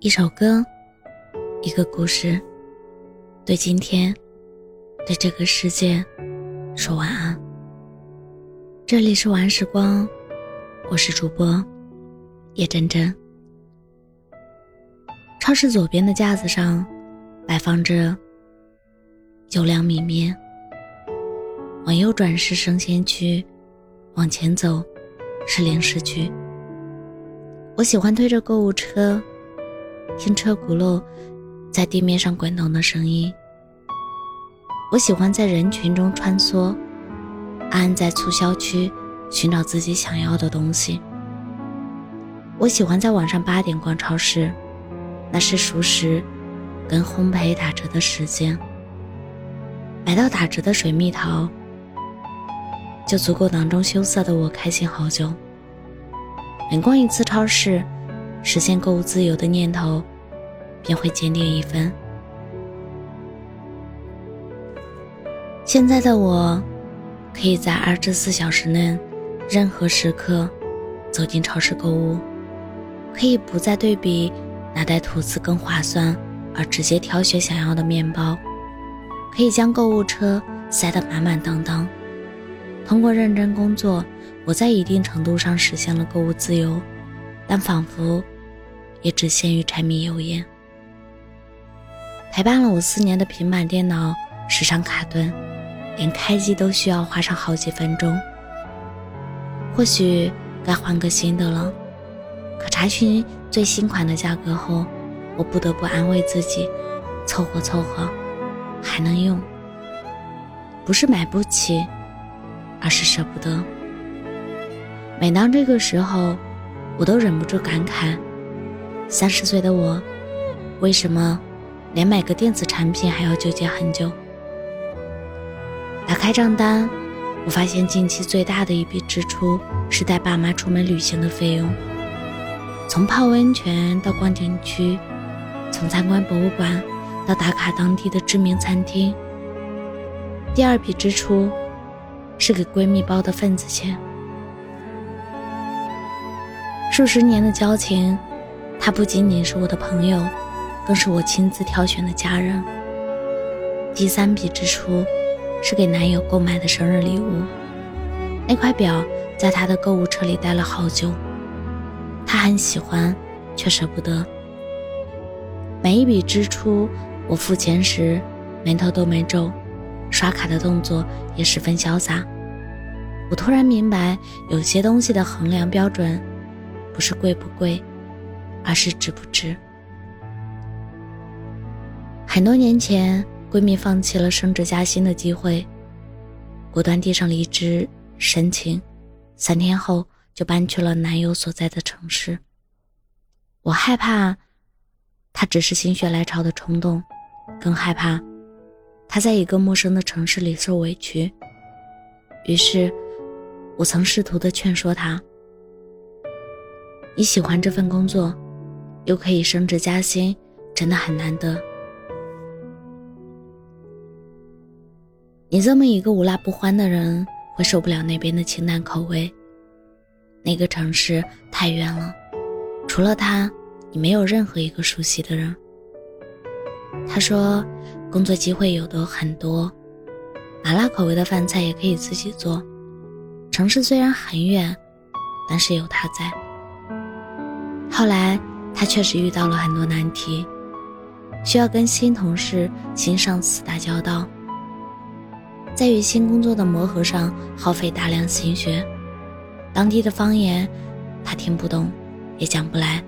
一首歌，一个故事，对今天，对这个世界，说晚安。这里是晚时光，我是主播叶真真。超市左边的架子上摆放着优良米面，往右转是生鲜区，往前走是零食区。我喜欢推着购物车。听车轱辘在地面上滚动的声音。我喜欢在人群中穿梭，安安在促销区寻找自己想要的东西。我喜欢在晚上八点逛超市，那是熟食跟烘焙打折的时间。买到打折的水蜜桃，就足够囊中羞涩的我开心好久。每逛一次超市。实现购物自由的念头，便会坚定一分。现在的我，可以在二十四小时内，任何时刻，走进超市购物，可以不再对比哪袋吐司更划算，而直接挑选想要的面包，可以将购物车塞得满满当当。通过认真工作，我在一定程度上实现了购物自由，但仿佛。也只限于柴米油盐。陪伴了我四年的平板电脑时常卡顿，连开机都需要花上好几分钟。或许该换个新的了，可查询最新款的价格后，我不得不安慰自己，凑合凑合，还能用。不是买不起，而是舍不得。每当这个时候，我都忍不住感慨。三十岁的我，为什么连买个电子产品还要纠结很久？打开账单，我发现近期最大的一笔支出是带爸妈出门旅行的费用，从泡温泉到逛景区，从参观博物馆到打卡当地的知名餐厅。第二笔支出是给闺蜜包的份子钱，数十年的交情。他不仅仅是我的朋友，更是我亲自挑选的家人。第三笔支出是给男友购买的生日礼物，那块表在他的购物车里待了好久，他很喜欢，却舍不得。每一笔支出，我付钱时眉头都没皱，刷卡的动作也十分潇洒。我突然明白，有些东西的衡量标准，不是贵不贵。而是值不值？很多年前，闺蜜放弃了升职加薪的机会，果断递上离职申请，三天后就搬去了男友所在的城市。我害怕，她只是心血来潮的冲动，更害怕她在一个陌生的城市里受委屈。于是，我曾试图的劝说她：“你喜欢这份工作。”又可以升职加薪，真的很难得。你这么一个无辣不欢的人，会受不了那边的清淡口味。那个城市太远了，除了他，你没有任何一个熟悉的人。他说，工作机会有的很多，麻辣口味的饭菜也可以自己做。城市虽然很远，但是有他在。后来。他确实遇到了很多难题，需要跟新同事、新上司打交道，在与新工作的磨合上耗费大量心血。当地的方言他听不懂，也讲不来，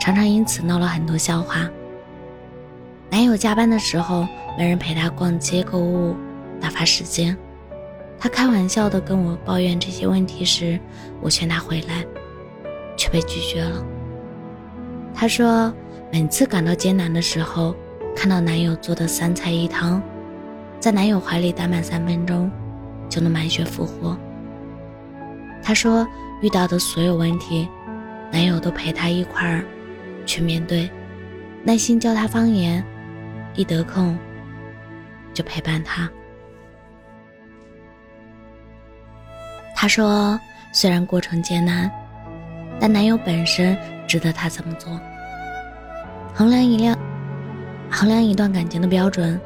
常常因此闹了很多笑话。男友加班的时候没人陪他逛街购物，打发时间。他开玩笑的跟我抱怨这些问题时，我劝他回来，却被拒绝了。她说：“每次感到艰难的时候，看到男友做的三菜一汤，在男友怀里待满三分钟，就能满血复活。”她说：“遇到的所有问题，男友都陪她一块儿去面对，耐心教她方言，一得空就陪伴她。”她说：“虽然过程艰难，但男友本身。”值得他怎么做？衡量一辆衡量一段感情的标准，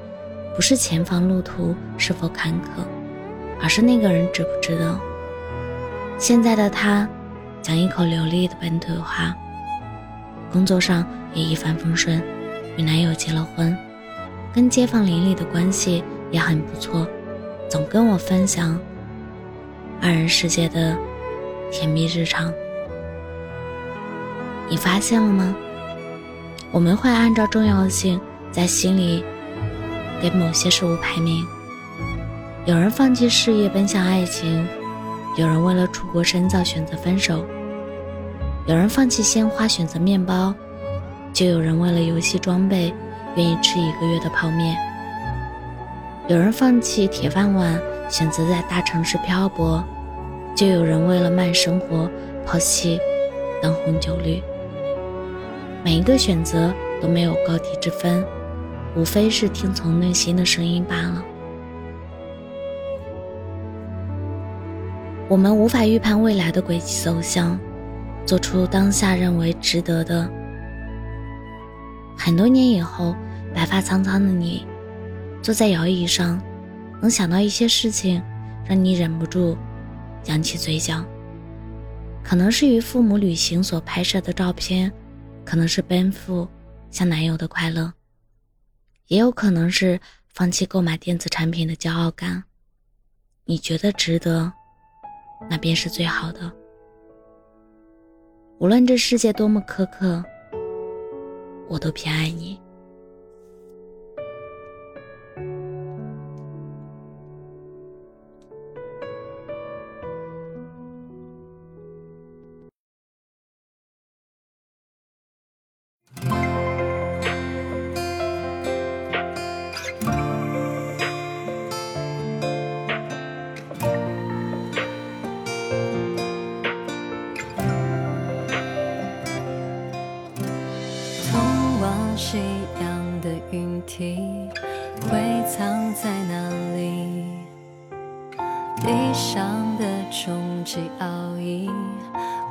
不是前方路途是否坎坷，而是那个人值不值得。现在的他，讲一口流利的本土话，工作上也一帆风顺，与男友结了婚，跟街坊邻里的关系也很不错，总跟我分享二人世界的甜蜜日常。你发现了吗？我们会按照重要性在心里给某些事物排名。有人放弃事业奔向爱情，有人为了出国深造选择分手，有人放弃鲜花选择面包，就有人为了游戏装备愿意吃一个月的泡面。有人放弃铁饭碗选择在大城市漂泊，就有人为了慢生活抛弃灯红酒绿。每一个选择都没有高低之分，无非是听从内心的声音罢了。我们无法预判未来的轨迹走向，做出当下认为值得的。很多年以后，白发苍苍的你，坐在摇椅上，能想到一些事情，让你忍不住扬起嘴角。可能是与父母旅行所拍摄的照片。可能是奔赴向男友的快乐，也有可能是放弃购买电子产品的骄傲感。你觉得值得，那便是最好的。无论这世界多么苛刻，我都偏爱你。夕阳的云梯会藏在哪里？地上的终极奥义，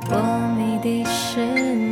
我谜底是。